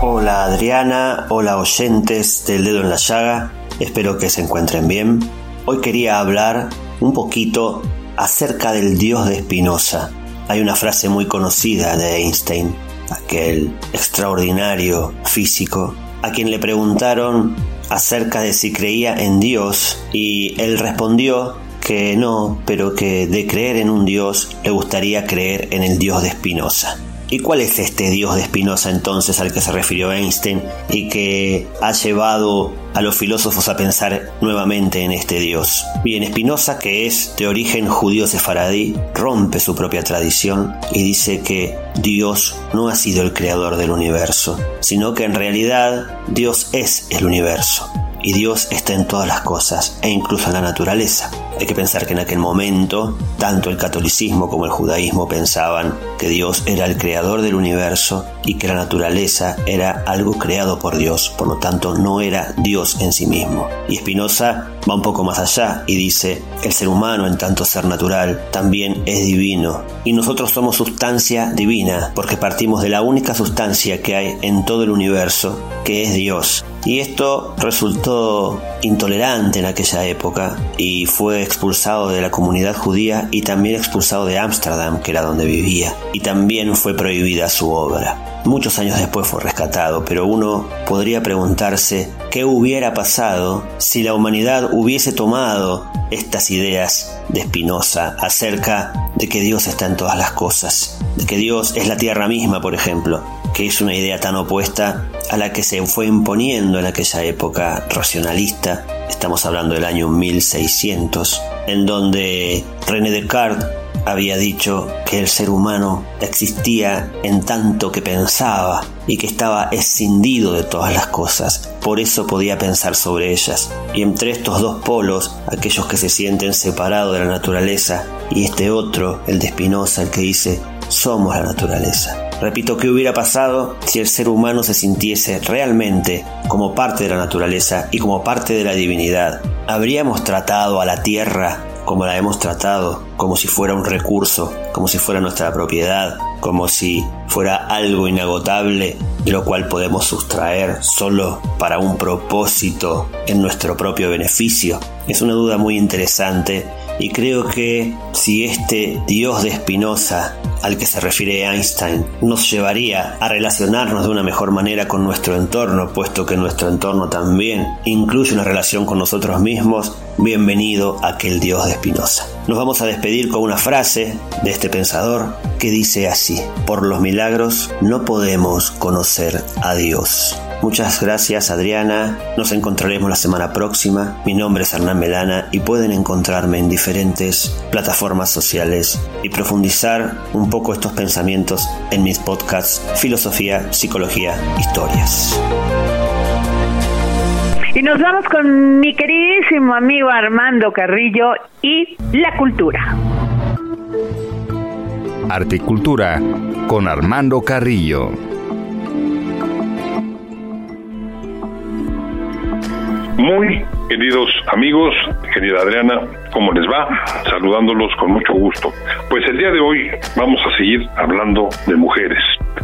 Hola Adriana, hola oyentes del dedo en la llaga, espero que se encuentren bien. Hoy quería hablar un poquito acerca del dios de Spinoza. Hay una frase muy conocida de Einstein, aquel extraordinario físico, a quien le preguntaron acerca de si creía en Dios y él respondió que no, pero que de creer en un Dios le gustaría creer en el Dios de Spinoza. ¿Y cuál es este Dios de Spinoza entonces al que se refirió Einstein y que ha llevado a los filósofos a pensar nuevamente en este Dios? Bien, Spinoza, que es de origen judío sefaradí, rompe su propia tradición y dice que Dios no ha sido el creador del universo, sino que en realidad Dios es el universo y Dios está en todas las cosas e incluso en la naturaleza. Hay que pensar que en aquel momento tanto el catolicismo como el judaísmo pensaban que Dios era el creador del universo y que la naturaleza era algo creado por Dios, por lo tanto no era Dios en sí mismo. Y Spinoza va un poco más allá y dice, el ser humano en tanto ser natural también es divino y nosotros somos sustancia divina porque partimos de la única sustancia que hay en todo el universo, que es Dios. Y esto resultó intolerante en aquella época y fue expulsado de la comunidad judía y también expulsado de Ámsterdam, que era donde vivía, y también fue prohibida su obra. Muchos años después fue rescatado, pero uno podría preguntarse qué hubiera pasado si la humanidad hubiese tomado estas ideas de Spinoza acerca de que Dios está en todas las cosas, de que Dios es la tierra misma, por ejemplo, que es una idea tan opuesta a la que se fue imponiendo en aquella época racionalista, estamos hablando del año 1600, en donde René Descartes había dicho que el ser humano existía en tanto que pensaba y que estaba escindido de todas las cosas, por eso podía pensar sobre ellas. Y entre estos dos polos, aquellos que se sienten separados de la naturaleza y este otro, el de Spinoza, el que dice, somos la naturaleza. Repito, ¿qué hubiera pasado si el ser humano se sintiese realmente como parte de la naturaleza y como parte de la divinidad? ¿Habríamos tratado a la tierra como la hemos tratado, como si fuera un recurso, como si fuera nuestra propiedad, como si fuera algo inagotable de lo cual podemos sustraer solo para un propósito en nuestro propio beneficio? Es una duda muy interesante y creo que si este Dios de Spinoza al que se refiere Einstein nos llevaría a relacionarnos de una mejor manera con nuestro entorno, puesto que nuestro entorno también incluye una relación con nosotros mismos, bienvenido aquel Dios de Spinoza. Nos vamos a despedir con una frase de este pensador que dice así, por los milagros no podemos conocer a Dios. Muchas gracias Adriana, nos encontraremos la semana próxima. Mi nombre es Hernán Melana y pueden encontrarme en diferentes plataformas sociales y profundizar un poco estos pensamientos en mis podcasts Filosofía, Psicología, Historias. Y nos vamos con mi queridísimo amigo Armando Carrillo y la cultura. Arte y Cultura con Armando Carrillo. Muy queridos amigos, querida Adriana, ¿cómo les va? Saludándolos con mucho gusto. Pues el día de hoy vamos a seguir hablando de mujeres,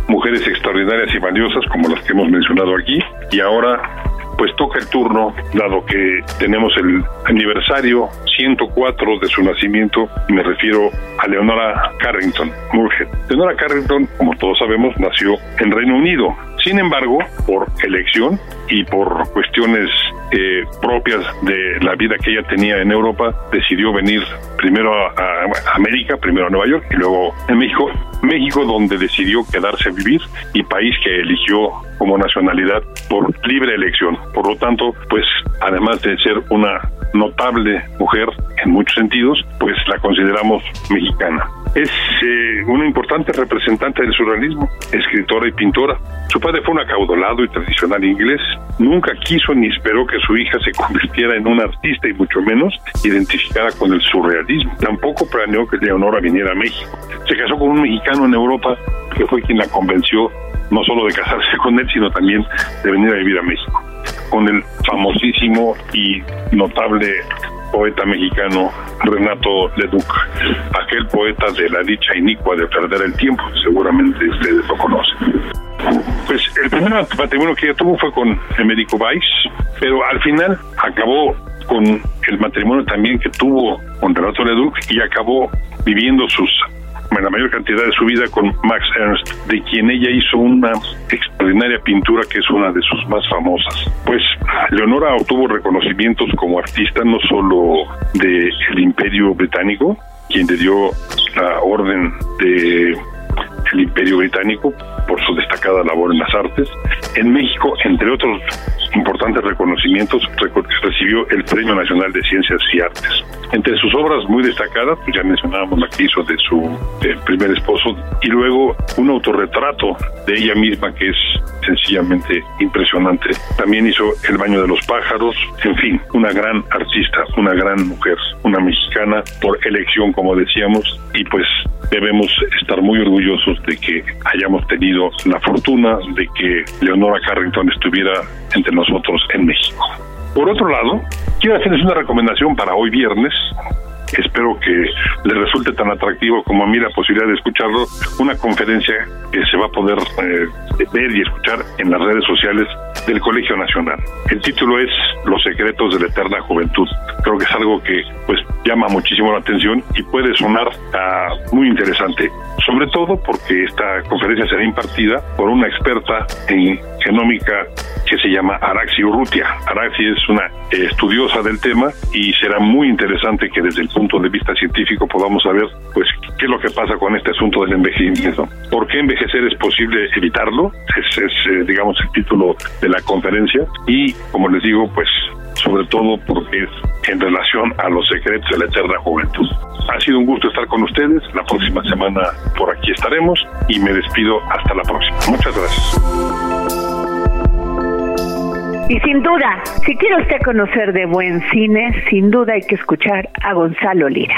mujeres extraordinarias y valiosas como las que hemos mencionado aquí, y ahora pues toca el turno, dado que tenemos el aniversario 104 de su nacimiento, y me refiero a Leonora Carrington Murhead. Leonora Carrington, como todos sabemos, nació en Reino Unido. Sin embargo, por elección y por cuestiones eh, propias de la vida que ella tenía en Europa, decidió venir primero a, a, América, primero a Nueva York y luego en México. México donde decidió quedarse a vivir y país que eligió como nacionalidad por libre elección. Por lo tanto, pues además de ser una notable mujer en muchos sentidos, pues la consideramos mexicana. Es eh, una importante representante del surrealismo, escritora y pintora. Su padre fue un acaudalado y tradicional inglés. Nunca quiso ni esperó que su hija se convirtiera en una artista y mucho menos identificara con el surrealismo. Tampoco planeó que Leonora viniera a México. Se casó con un mexicano en Europa que fue quien la convenció no solo de casarse con él, sino también de venir a vivir a México. Con el famosísimo y notable poeta mexicano Renato Leduc, aquel poeta de la dicha inicua de perder el tiempo, seguramente ustedes lo conocen. Pues el primer matrimonio que ella tuvo fue con Emérico Weiss, pero al final acabó con el matrimonio también que tuvo con Renato Leduc y acabó viviendo sus la mayor cantidad de su vida con Max Ernst, de quien ella hizo una extraordinaria pintura que es una de sus más famosas. Pues Leonora obtuvo reconocimientos como artista no solo del el Imperio Británico, quien le dio la orden de Imperio Británico por su destacada labor en las artes. En México, entre otros importantes reconocimientos, recibió el Premio Nacional de Ciencias y Artes. Entre sus obras muy destacadas, pues ya mencionábamos la que hizo de su primer esposo, y luego un autorretrato de ella misma que es sencillamente impresionante. También hizo El baño de los pájaros, en fin, una gran artista, una gran mujer, una mexicana por elección, como decíamos, y pues debemos estar muy orgullosos de que hayamos tenido la fortuna de que Leonora Carrington estuviera entre nosotros en México. Por otro lado, quiero hacerles una recomendación para hoy viernes. Espero que les resulte tan atractivo como a mí la posibilidad de escucharlo. Una conferencia que se va a poder eh, ver y escuchar en las redes sociales del Colegio Nacional. El título es Los secretos de la eterna juventud. Creo que es algo que pues llama muchísimo la atención y puede sonar uh, muy interesante, sobre todo porque esta conferencia será impartida por una experta en genómica que se llama Araxi Urrutia. Araxi es una eh, estudiosa del tema y será muy interesante que desde el punto de vista científico podamos saber pues qué es lo que pasa con este asunto del envejecimiento. ¿Por qué envejecer es posible evitarlo? Es, es eh, digamos el título de la conferencia y como les digo pues sobre todo porque es en relación a los secretos de la eterna juventud. Ha sido un gusto estar con ustedes. La próxima semana por aquí estaremos y me despido hasta la próxima. Muchas gracias. Y sin duda, si quiere usted conocer de buen cine, sin duda hay que escuchar a Gonzalo Lira.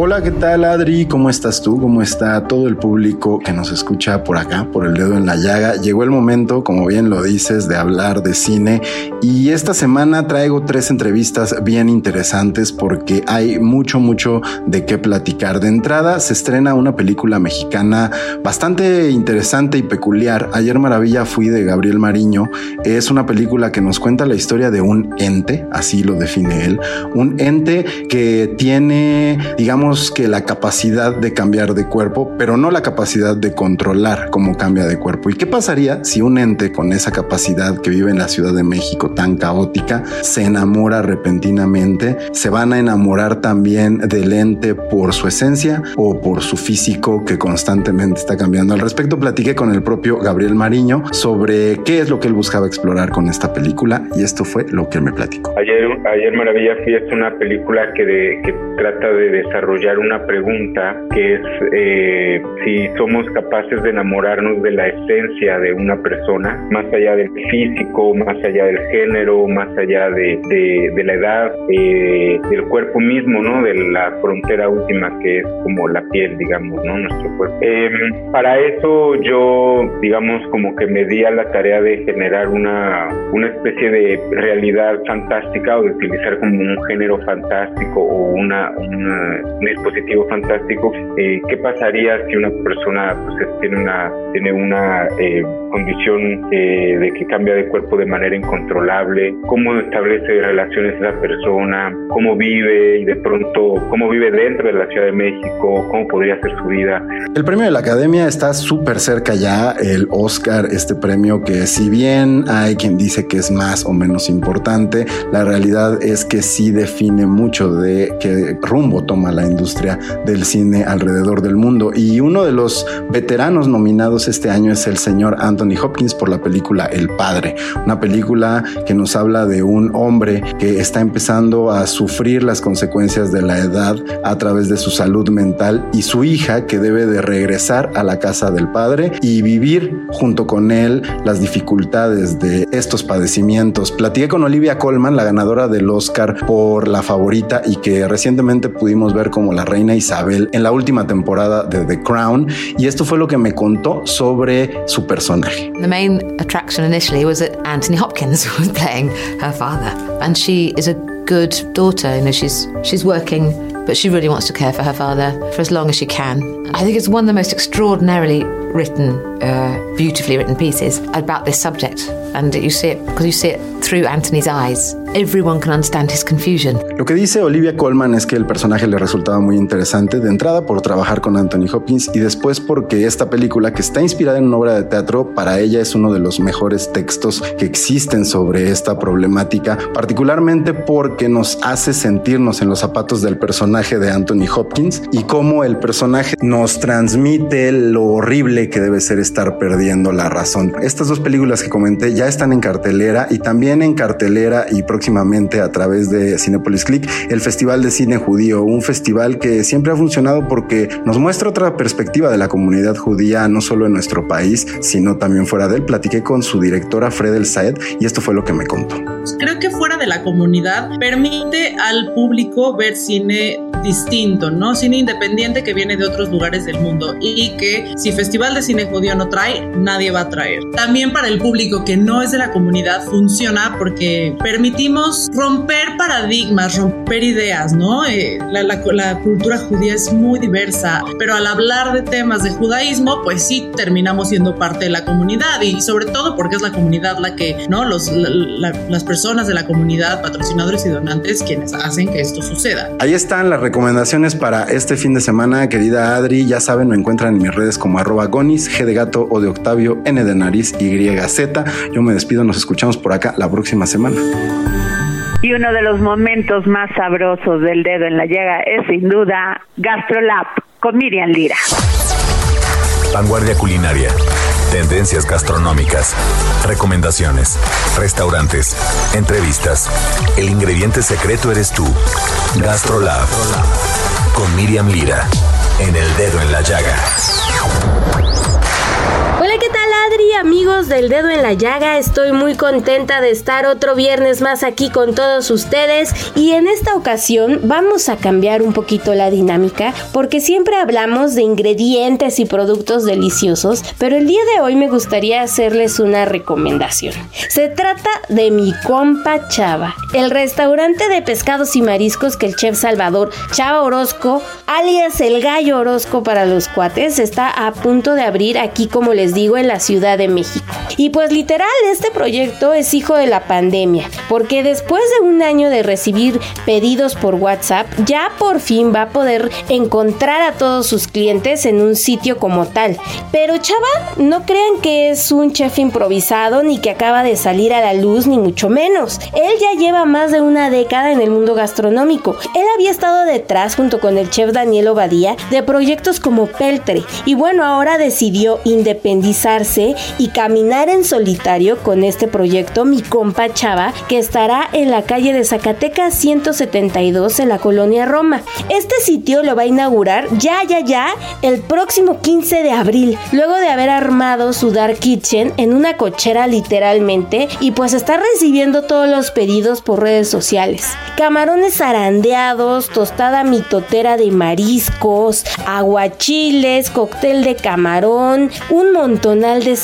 Hola, ¿qué tal Adri? ¿Cómo estás tú? ¿Cómo está todo el público que nos escucha por acá, por el dedo en la llaga? Llegó el momento, como bien lo dices, de hablar de cine y esta semana traigo tres entrevistas bien interesantes porque hay mucho, mucho de qué platicar. De entrada se estrena una película mexicana bastante interesante y peculiar. Ayer Maravilla fui de Gabriel Mariño. Es una película que nos cuenta la historia de un ente, así lo define él, un ente que tiene, digamos, que la capacidad de cambiar de cuerpo, pero no la capacidad de controlar cómo cambia de cuerpo. ¿Y qué pasaría si un ente con esa capacidad que vive en la Ciudad de México tan caótica se enamora repentinamente? ¿Se van a enamorar también del ente por su esencia o por su físico que constantemente está cambiando? Al respecto platiqué con el propio Gabriel Mariño sobre qué es lo que él buscaba explorar con esta película y esto fue lo que me platicó. Ayer, ayer Maravilla Fui es una película que trata de desarrollar una pregunta que es eh, si somos capaces de enamorarnos de la esencia de una persona, más allá del físico, más allá del género, más allá de, de, la edad, eh, del cuerpo mismo, ¿no? De la frontera última que es como la piel, digamos, ¿no? Nuestro cuerpo. Em, para eso yo, digamos, como que me di a la tarea de generar una, una especie de realidad fantástica o de utilizar como un género fantástico o una, una dispositivo fantástico, eh, ¿qué pasaría si una persona pues, tiene una, tiene una eh, condición eh, de que cambia de cuerpo de manera incontrolable? ¿Cómo establece relaciones esa persona? ¿Cómo vive y de pronto cómo vive dentro de la Ciudad de México? ¿Cómo podría ser su vida? El premio de la Academia está súper cerca ya, el Oscar, este premio que si bien hay quien dice que es más o menos importante, la realidad es que sí define mucho de qué rumbo toma la industria del cine alrededor del mundo. Y uno de los veteranos nominados este año es el señor Anthony Hopkins por la película El Padre, una película que nos habla de un hombre que está empezando a sufrir las consecuencias de la edad a través de su salud mental y su hija que debe de regresar a la casa del padre y vivir junto con él las dificultades de estos padecimientos. Platiqué con Olivia Colman, la ganadora del Oscar por La Favorita y que recientemente pudimos ver como la reina Isabel en la última temporada de The Crown y esto fue lo que me contó sobre su personaje. The main attraction initially was that Anthony Hopkins was playing her father and she is a good daughter, you know, she's she's working but she really wants to care for her father for as long as she can. I think it's one of the most extraordinarily written, uh, beautifully written pieces about this subject, and you see it because you see it through Anthony's eyes. Everyone can understand his confusion. Lo que dice Olivia Colman es que el personaje le resultaba muy interesante de entrada por trabajar con Anthony Hopkins y después porque esta película que está inspirada en una obra de teatro para ella es uno de los mejores textos que existen sobre esta problemática, particularmente porque nos hace sentirnos en los zapatos del personaje de Anthony Hopkins y cómo el personaje nos transmite lo horrible que debe ser estar perdiendo la razón. Estas dos películas que comenté ya están en cartelera y también en cartelera y próximamente a través de Cinepolis Click el Festival de Cine Judío, un festival que siempre ha funcionado porque nos muestra otra perspectiva de la comunidad judía, no solo en nuestro país, sino también fuera de él. Platiqué con su directora Fred El Saed y esto fue lo que me contó. Creo que fuera de la comunidad permite al público ver cine distinto, ¿no? Cine independiente que viene de otros lugares del mundo y que si Festival de Cine Judío no trae, nadie va a traer. También para el público que no es de la comunidad funciona porque permitimos romper paradigmas, romper ideas, ¿no? Eh, la, la, la, cultura judía es muy diversa, pero al hablar de temas de judaísmo, pues sí terminamos siendo parte de la comunidad y sobre todo porque es la comunidad la que, ¿no? Los, la, las personas de la comunidad, patrocinadores y donantes, quienes hacen que esto suceda. Ahí están las recomendaciones para este fin de semana, querida Adri. Ya saben, me encuentran en mis redes como arroba G de gato o de Octavio, N de nariz, Y Z. Yo me despido, nos escuchamos por acá la próxima semana. Y uno de los momentos más sabrosos del dedo en la llaga es sin duda GastroLab con Miriam Lira. Vanguardia culinaria. Tendencias gastronómicas. Recomendaciones. Restaurantes. Entrevistas. El ingrediente secreto eres tú. GastroLab. Con Miriam Lira. En el dedo en la llaga. Hola, ¿qué tal Adri? Amigos del dedo en la llaga, estoy muy contenta de estar otro viernes más aquí con todos ustedes y en esta ocasión vamos a cambiar un poquito la dinámica porque siempre hablamos de ingredientes y productos deliciosos, pero el día de hoy me gustaría hacerles una recomendación. Se trata de mi compa Chava, el restaurante de pescados y mariscos que el chef Salvador Chava Orozco, alias el gallo Orozco para los cuates, está a punto de abrir aquí como les digo en la Ciudad de México. Y pues literal, este proyecto es hijo de la pandemia, porque después de un año de recibir pedidos por WhatsApp, ya por fin va a poder encontrar a todos sus clientes en un sitio como tal. Pero Chava, no crean que es un chef improvisado ni que acaba de salir a la luz, ni mucho menos. Él ya lleva más de una década en el mundo gastronómico. Él había estado detrás, junto con el chef Daniel Obadía, de proyectos como Peltre. Y bueno, ahora decidió independizarse y caminar en solitario con este proyecto Mi Compa Chava, que estará en la calle de Zacatecas 172 en la colonia Roma. Este sitio lo va a inaugurar ya, ya, ya el próximo 15 de abril, luego de haber armado su Dark Kitchen en una cochera literalmente y pues está recibiendo todos los pedidos por redes sociales. Camarones zarandeados, tostada mitotera de mariscos, aguachiles, cóctel de camarón, un montonal de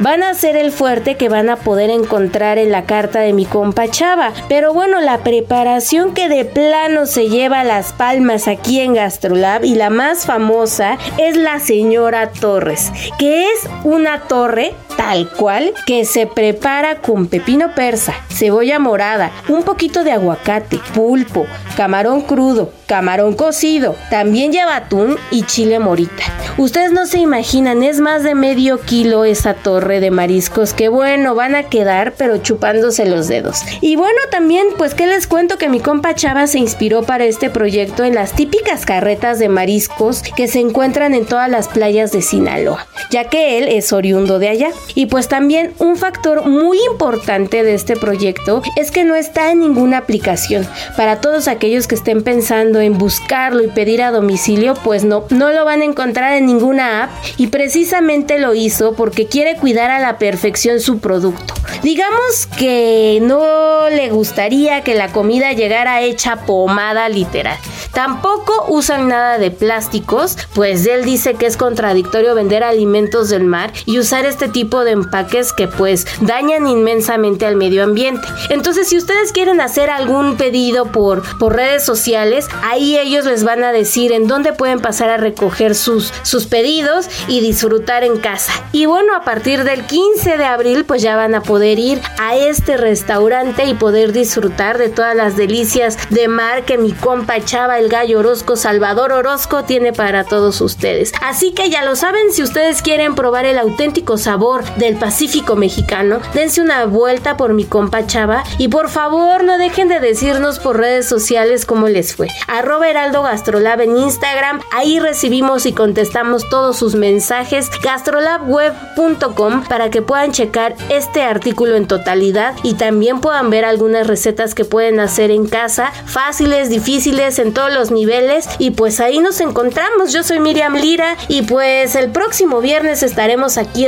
van a ser el fuerte que van a poder encontrar en la carta de mi compa Chava. Pero bueno, la preparación que de plano se lleva las palmas aquí en Gastrolab y la más famosa es la señora Torres, que es una torre tal cual que se prepara con pepino persa, cebolla morada, un poquito de aguacate, pulpo, camarón crudo, camarón cocido, también lleva atún y chile morita. Ustedes no se imaginan, es más de medio kilo esa torre de mariscos que bueno, van a quedar pero chupándose los dedos. Y bueno, también pues que les cuento que mi compa Chava se inspiró para este proyecto en las típicas carretas de mariscos que se encuentran en todas las playas de Sinaloa, ya que él es oriundo de allá. Y pues también un factor muy importante de este proyecto es que no está en ninguna aplicación. Para todos aquellos que estén pensando en buscarlo y pedir a domicilio, pues no, no lo van a encontrar en ninguna app y precisamente lo hizo porque quiere cuidar a la perfección su producto. Digamos que no le gustaría que la comida llegara hecha pomada literal. Tampoco usan nada de plásticos, pues él dice que es contradictorio vender alimentos del mar y usar este tipo de empaques que pues dañan inmensamente al medio ambiente. Entonces, si ustedes quieren hacer algún pedido por, por redes sociales, ahí ellos les van a decir en dónde pueden pasar a recoger sus, sus pedidos y disfrutar en casa. Y bueno, a partir del 15 de abril, pues ya van a poder ir a este restaurante y poder disfrutar de todas las delicias de mar que mi compa Chava, el gallo Orozco, Salvador Orozco, tiene para todos ustedes. Así que ya lo saben, si ustedes quieren probar el auténtico sabor del Pacífico mexicano, dense una vuelta por mi compa Chava y por favor no dejen de decirnos por redes sociales cómo les fue. Arroba Heraldo Gastrolab en Instagram, ahí recibimos y contestamos todos sus mensajes. gastrolabweb.com para que puedan checar este artículo en totalidad y también puedan ver algunas recetas que pueden hacer en casa, fáciles, difíciles, en todos los niveles y pues ahí nos encontramos. Yo soy Miriam Lira y pues el próximo viernes estaremos aquí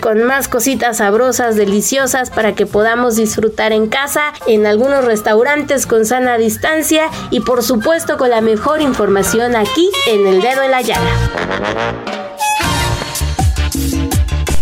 con más cositas sabrosas, deliciosas para que podamos disfrutar en casa, en algunos restaurantes con sana distancia y por supuesto con la mejor información aquí en el dedo en la llaga.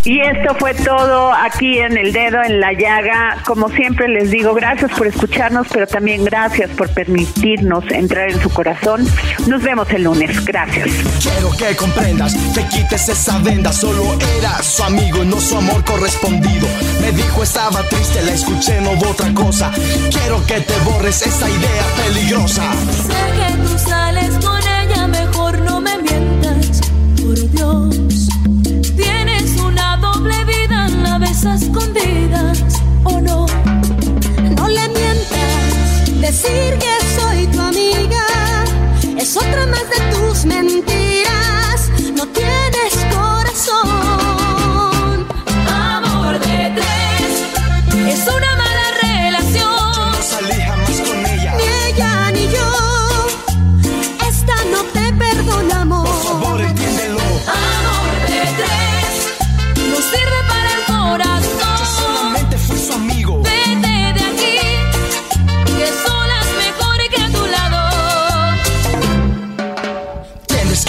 Y esto fue todo aquí en El Dedo en la Llaga. Como siempre les digo, gracias por escucharnos, pero también gracias por permitirnos entrar en su corazón. Nos vemos el lunes. Gracias. Quiero que comprendas, te quites esa venda. Solo era su amigo y no su amor correspondido. Me dijo estaba triste, la escuché, no hubo otra cosa. Quiero que te borres esa idea peligrosa. Sé que tú sales con ella, mejor no me mientas, por Dios. a escondidas o oh no. No le mientas, decir que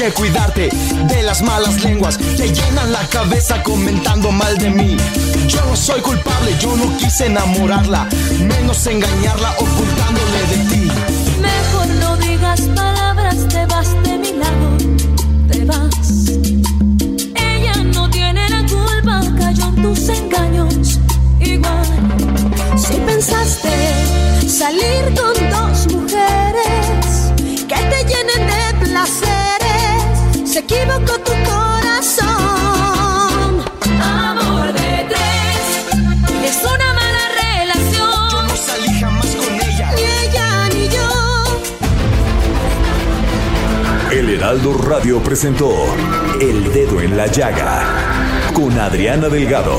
que cuidarte de las malas lenguas. Te llenan la cabeza comentando mal de mí. Yo no soy culpable, yo no quise enamorarla. Menos engañarla ocultándole de ti. Mejor no digas palabras, te vas de mi lado, te vas. Ella no tiene la culpa, cayó en tus engaños. Igual, si pensaste salir equivocó tu corazón. Amor de tres, es una mala relación. No salí jamás con ella. Ni ella ni yo. El Heraldo Radio presentó El Dedo en la Llaga con Adriana Delgado.